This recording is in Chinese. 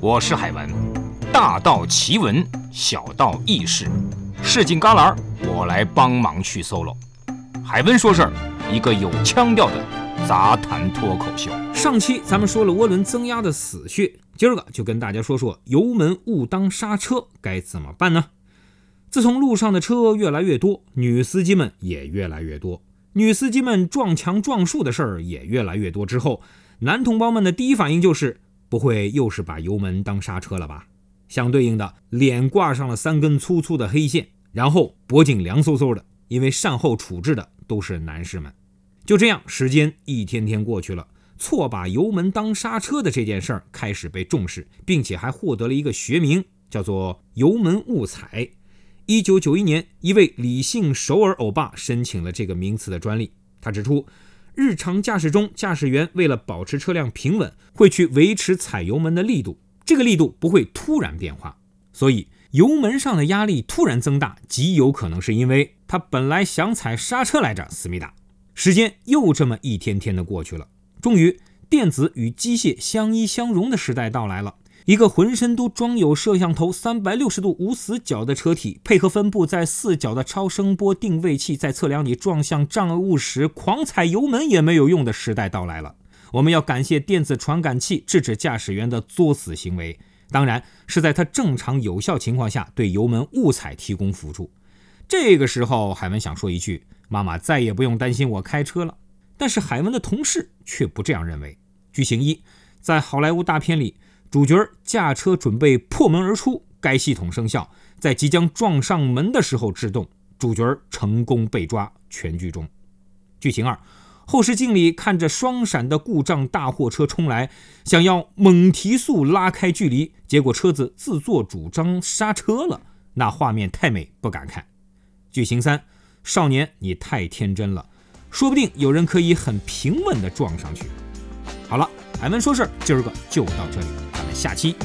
我是海文，大道奇闻，小道轶事，市井旮旯，我来帮忙去 solo。海文说事儿，一个有腔调的杂谈脱口秀。上期咱们说了涡轮增压的死穴，今儿个就跟大家说说油门误当刹车该怎么办呢？自从路上的车越来越多，女司机们也越来越多，女司机们撞墙撞树的事儿也越来越多之后，男同胞们的第一反应就是。不会又是把油门当刹车了吧？相对应的，脸挂上了三根粗粗的黑线，然后脖颈凉飕飕的，因为善后处置的都是男士们。就这样，时间一天天过去了，错把油门当刹车的这件事儿开始被重视，并且还获得了一个学名，叫做“油门误踩”。一九九一年，一位李姓首尔欧巴申请了这个名词的专利。他指出。日常驾驶中，驾驶员为了保持车辆平稳，会去维持踩油门的力度，这个力度不会突然变化。所以，油门上的压力突然增大，极有可能是因为他本来想踩刹车来着。思密达，时间又这么一天天的过去了，终于，电子与机械相依相融的时代到来了。一个浑身都装有摄像头、三百六十度无死角的车体，配合分布在四角的超声波定位器，在测量你撞向障碍物时，狂踩油门也没有用的时代到来了。我们要感谢电子传感器制止驾驶员的作死行为，当然是在他正常有效情况下对油门误踩提供辅助。这个时候，海文想说一句：妈妈再也不用担心我开车了。但是海文的同事却不这样认为。剧情一，在好莱坞大片里。主角驾车准备破门而出，该系统生效，在即将撞上门的时候制动，主角成功被抓。全剧终。剧情二，后视镜里看着双闪的故障大货车冲来，想要猛提速拉开距离，结果车子自作主张刹车了，那画面太美不敢看。剧情三，少年你太天真了，说不定有人可以很平稳地撞上去。好了。海文说事儿，今儿个就到这里，下期。